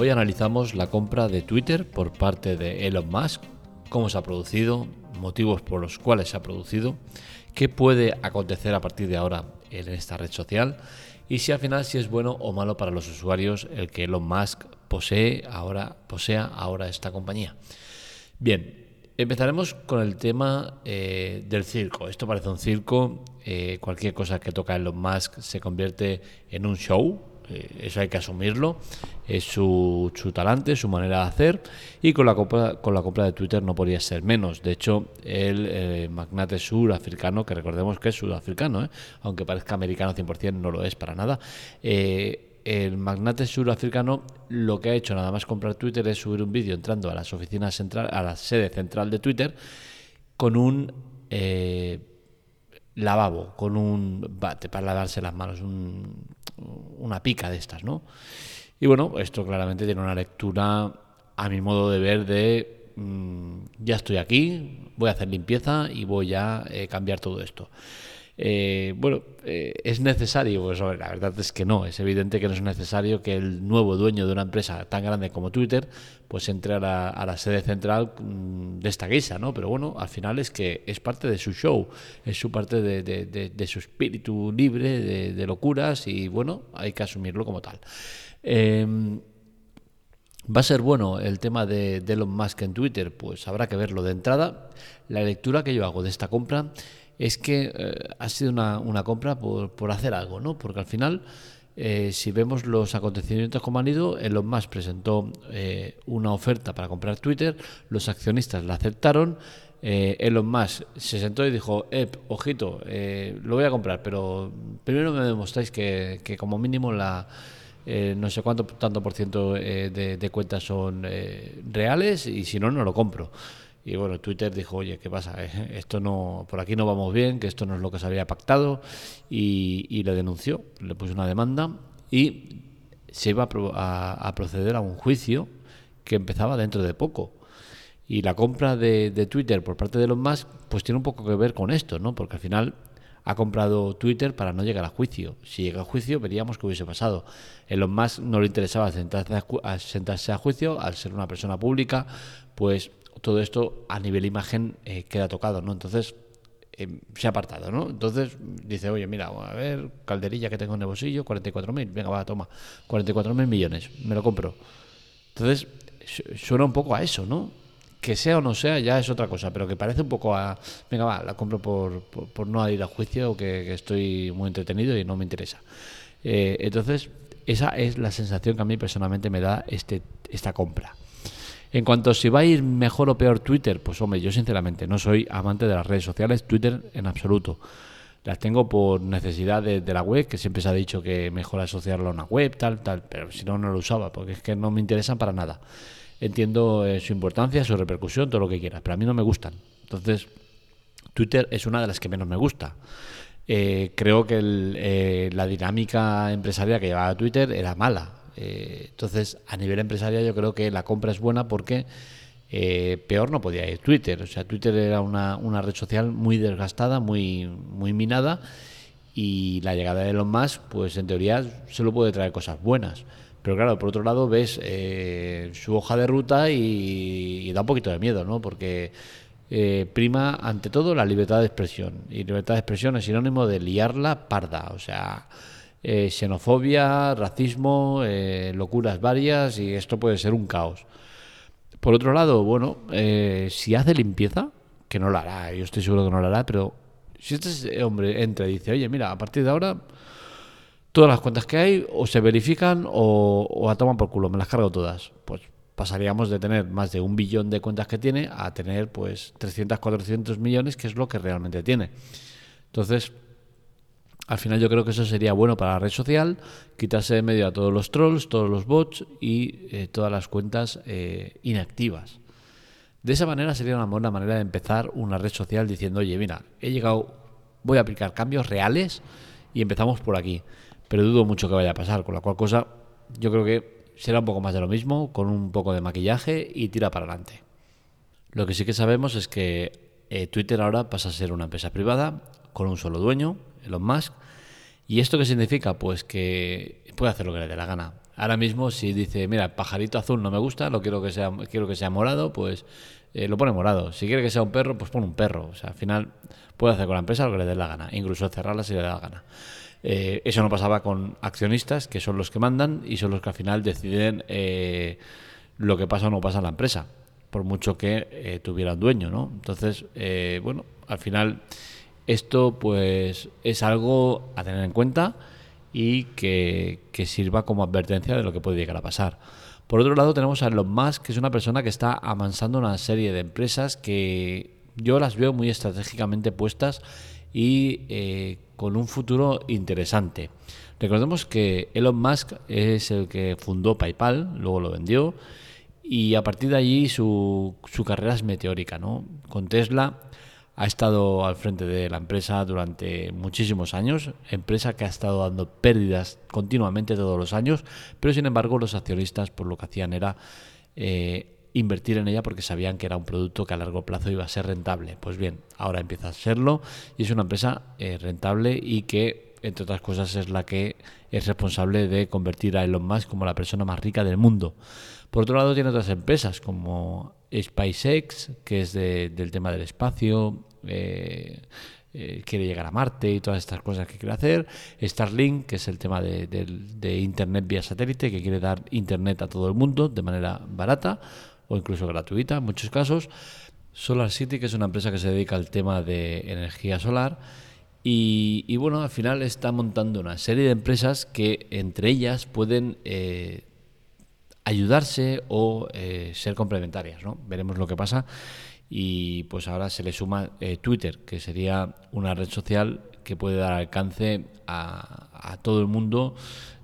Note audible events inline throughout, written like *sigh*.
Hoy analizamos la compra de Twitter por parte de Elon Musk, cómo se ha producido, motivos por los cuales se ha producido, qué puede acontecer a partir de ahora en esta red social y si al final si es bueno o malo para los usuarios el que Elon Musk posee ahora, posea ahora esta compañía. Bien, empezaremos con el tema eh, del circo. Esto parece un circo, eh, cualquier cosa que toca Elon Musk se convierte en un show, eso hay que asumirlo, es su, su, talante, su manera de hacer y con la, compra, con la compra de Twitter no podría ser menos. De hecho, el eh, magnate surafricano, que recordemos que es sudafricano, ¿eh? aunque parezca americano 100%, no lo es para nada, el magnate surafricano lo que ha hecho nada más comprar Twitter es subir un vídeo entrando a las oficinas central, a la sede central de Twitter con un lavabo, con un bate para lavarse las manos, una pica de estas, ¿no? Y bueno, esto claramente tiene una lectura, a mi modo de ver, de mm, ya estoy aquí, voy a hacer limpieza y voy a eh, cambiar todo esto. Eh, bueno, eh, ¿es necesario? Pues la verdad es que no, es evidente que no es necesario que el nuevo dueño de una empresa tan grande como Twitter pues entre a la, sede central mm, de esta guisa, ¿no? Pero bueno, al final es que es parte de su show, es su parte de, su espíritu libre, de, locuras y bueno, hay que asumirlo como tal. Em, ¿Va a ser bueno el tema de, Elon Musk en Twitter? Pues habrá que verlo de entrada. La lectura que yo hago de esta compra es que eh, ha sido una, compra por, hacer algo, ¿no? Porque al final, eh, si vemos los acontecimientos como han ido, Elon Musk presentó eh, una oferta para comprar Twitter, los accionistas la aceptaron, Elon Musk se sentó y dijo, eh, ojito, lo voy a comprar, pero primero me demostráis que, como mínimo la... no sé cuánto tanto por ciento de, de, cuentas son reales y si no, no lo compro. Y bueno, Twitter dijo, oye, ¿qué pasa? Esto no, por aquí no vamos bien, que esto no es lo que se había pactado, y, le denunció, le puso una demanda y se iba a, proceder a un juicio que empezaba dentro de poco. Y la compra de, Twitter por parte de los más, pues tiene un poco que ver con esto, ¿no? Porque al final ha comprado Twitter para no llegar a juicio. Si llega a juicio, veríamos qué hubiese pasado. Elon Musk no le interesaba sentarse a, sentarse a juicio, al ser una persona pública, pues todo esto a nivel imagen eh, queda tocado, ¿no? Entonces eh, se ha apartado, ¿no? Entonces dice, oye, mira, a ver, calderilla que tengo en el bolsillo, 44.000, venga, va, toma, 44.000 millones, me lo compro. Entonces suena un poco a eso, ¿no? Que sea o no sea ya es otra cosa, pero que parece un poco a, venga, va, la compro por, por, no ir a juicio, que, que, estoy muy entretenido y no me interesa. Eh, entonces, esa es la sensación que a mí personalmente me da este, esta compra. En cuanto a si va a ir mejor o peor Twitter, pues hombre, yo sinceramente no soy amante de las redes sociales, Twitter en absoluto. Las tengo por necesidad de, la web, que siempre se ha dicho que mejor asociarlo a una web, tal, tal, pero si no, no lo usaba, porque es que no me interesan para nada. Entiendo eh, su importancia, su repercusión, todo lo que quieras, pero a mí no me gustan. Entonces, Twitter es una de las que menos me gusta. Eh, creo que eh, la dinámica empresarial que llevaba Twitter era mala. Eh, entonces, a nivel empresarial yo creo que la compra es buena porque eh, peor no podía ir Twitter. O sea, Twitter era una, una, red social muy desgastada, muy, muy minada y la llegada de Elon Musk, pues en teoría solo puede traer cosas buenas. Pero claro, por otro lado ves eh, su hoja de ruta y, da un poquito de miedo, ¿no? Porque prima ante todo la libertad de expresión. Y libertad de expresión es sinónimo de liarla parda. O sea, eh, xenofobia, racismo, eh, locuras varias y esto puede ser un caos. Por otro lado, bueno, eh, si hace limpieza, que no lo hará, yo estoy seguro que no lo hará, pero si este hombre entra y dice, oye, mira, a partir de ahora todas las cuentas que hay o se verifican o, o a tomar por culo, me las cargo todas, pues pasaríamos de tener más de un billón de cuentas que tiene a tener pues 300, 400 millones, que es lo que realmente tiene. Entonces, al final yo creo que eso sería bueno para la red social, quitarse de medio a todos los trolls, todos los bots y eh, todas las cuentas eh, inactivas. De esa manera sería una buena manera de empezar una red social diciendo, oye, mira, he llegado, voy a aplicar cambios reales y empezamos por aquí. Pero dudo mucho que vaya a pasar, con la cual cosa yo creo que será un poco más de lo mismo, con un poco de maquillaje y tira para adelante. Lo que sí que sabemos es que eh, Twitter ahora pasa a ser una empresa privada con un solo dueño, Elon Musk. ¿Y esto qué significa? Pues que puede hacer lo que le dé la gana. ahora mismo si dice, mira, el pajarito azul no me gusta, lo quiero que sea, quiero que sea morado, pues eh, lo pone morado. Si quiere que sea un perro, pues pone un perro. O sea, al final puede hacer con la empresa lo que le dé la gana, incluso cerrarla si le da la gana. Eh, eso no pasaba con accionistas, que son los que mandan y son los que al final deciden eh, lo que pasa o no pasa en la empresa, por mucho que tuviera un dueño, ¿no? Entonces, bueno, al final esto pues es algo a tener en cuenta y que, que sirva como advertencia de lo que puede llegar a pasar. Por otro lado, tenemos a Elon Musk, que es una persona que está amansando una serie de empresas que yo las veo muy estratégicamente puestas y eh, con un futuro interesante. Recordemos que Elon Musk es el que fundó PayPal, luego lo vendió y a partir de allí su, su carrera es meteórica. ¿no? Con Tesla ha estado al frente de la empresa durante muchísimos años, empresa que ha estado dando pérdidas continuamente todos los años, pero sin embargo los accionistas por lo que hacían era eh, invertir en ella porque sabían que era un producto que a largo plazo iba a ser rentable. Pues bien, ahora empieza a serlo y es una empresa eh, rentable y que, entre otras cosas, es la que es responsable de convertir a Elon Musk como la persona más rica del mundo. Por otro lado, tiene otras empresas como SpaceX, que es del tema del espacio, eh, eh, quiere llegar a Marte y todas estas cosas que quiere hacer. Starlink, que es el tema de, Internet vía satélite, que quiere dar Internet a todo el mundo de manera barata o incluso gratuita en muchos casos. Solar City, que es una empresa que se dedica al tema de energía solar. Y, bueno, al final está montando una serie de empresas que entre ellas pueden eh, ayudarse o ser complementarias. ¿no? Veremos lo que pasa y pues ahora se le suma eh, Twitter, que sería una red social que puede dar alcance a, todo el mundo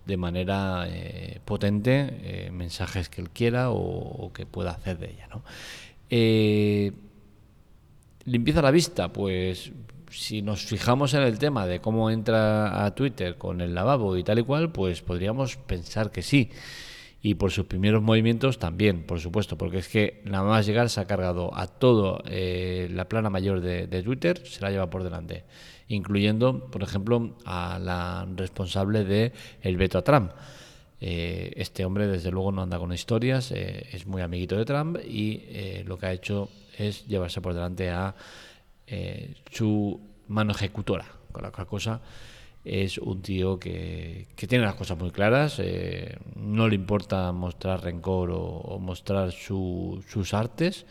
de manera eh, potente, eh, mensajes que él quiera o, que pueda hacer de ella. ¿no? limpieza la vista, pues si nos fijamos en el tema de cómo entra a Twitter con el lavabo y tal y cual, pues podríamos pensar que sí y por sus primeros movimientos también, por supuesto, porque es que nada más llegar se ha cargado a todo eh, la plana mayor de, Twitter, se la lleva por delante, incluyendo, por ejemplo, a la responsable de el veto a Trump. Eh, este hombre, desde luego, no anda con historias, eh, es muy amiguito de Trump y lo que ha hecho es llevarse por delante a su mano ejecutora, con la cual cosa es un tío que, tiene las cosas muy claras, eh, no le importa mostrar rencor o, mostrar sus artes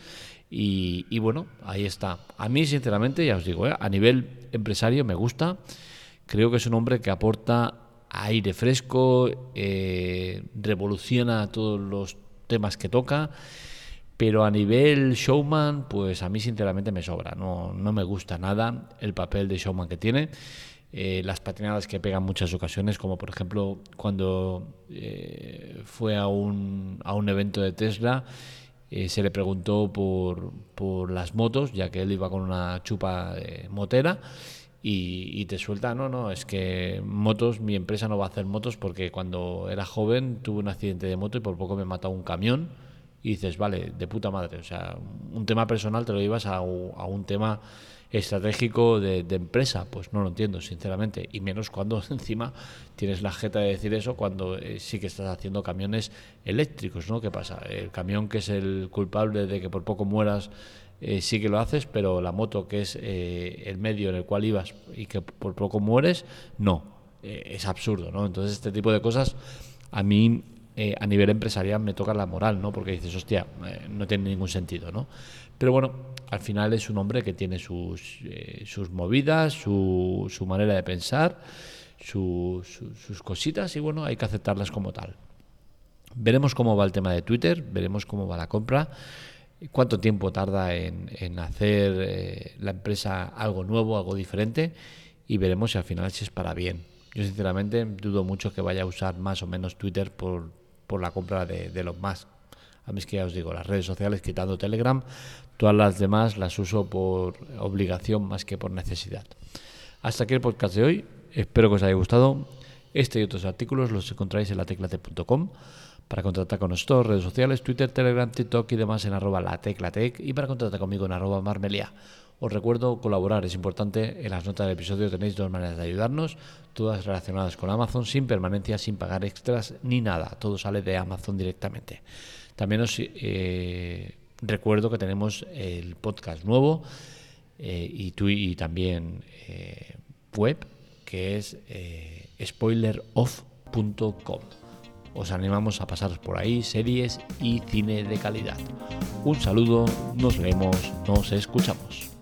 y, bueno, ahí está. A mí, sinceramente, ya os digo, eh, a nivel empresario me gusta, creo que es un hombre que aporta aire fresco, eh, revoluciona todos los temas que toca. Pero a nivel showman, pues a mí sinceramente me sobra. No, no me gusta nada el papel de showman que tiene. Eh, las patinadas que pegan muchas ocasiones, como por ejemplo cuando eh, fue a un, a un evento de Tesla, eh, se le preguntó por, por, las motos, ya que él iba con una chupa motera. Y, te suelta, no, no, es que motos, mi empresa no va a hacer motos porque cuando era joven tuve un accidente de moto y por poco me mató un camión. Y dices, vale, de puta madre. O sea, un tema personal te lo llevas a, a un tema estratégico de, empresa, pues no lo entiendo, sinceramente. Y menos cuando *laughs* encima tienes la jeta de decir eso cuando eh, sí que estás haciendo camiones eléctricos, ¿no? ¿Qué pasa? El camión que es el culpable de que por poco mueras eh, sí que lo haces, pero la moto que es eh, el medio en el cual ibas y que por poco mueres, no. es absurdo, ¿no? Entonces este tipo de cosas a mí a nivel empresarial me toca la moral, ¿no? Porque dices, hostia, no tiene ningún sentido, ¿no? Pero bueno, al final es un hombre que tiene sus, eh, sus movidas, su, su, manera de pensar, sus cositas y bueno, hay que aceptarlas como tal. Veremos cómo va el tema de Twitter, veremos cómo va la compra, cuánto tiempo tarda en, en hacer eh, la empresa algo nuevo, algo diferente y veremos si al final si es para bien. Yo sinceramente dudo mucho que vaya a usar más o menos Twitter por, por la compra de, de los más a mí es que ya os digo, las redes sociales, quitando Telegram, todas las demás las uso por obligación más que por necesidad. Hasta aquí el podcast de hoy. Espero que os haya gustado. Este y otros artículos los encontráis en lateclate.com para contactar con nosotros, redes sociales, Twitter, Telegram, TikTok y demás en arroba lateclatec y para contactar conmigo en arroba marmelia. Os recuerdo colaborar, es importante. En las notas del episodio tenéis dos maneras de ayudarnos, todas relacionadas con Amazon, sin permanencia, sin pagar extras ni nada. Todo sale de Amazon directamente. También os eh, recuerdo que tenemos el podcast nuevo eh, y, y también eh, web, que es spoileroff.com. Os animamos a pasaros por ahí series y cine de calidad. Un saludo, nos leemos, nos escuchamos.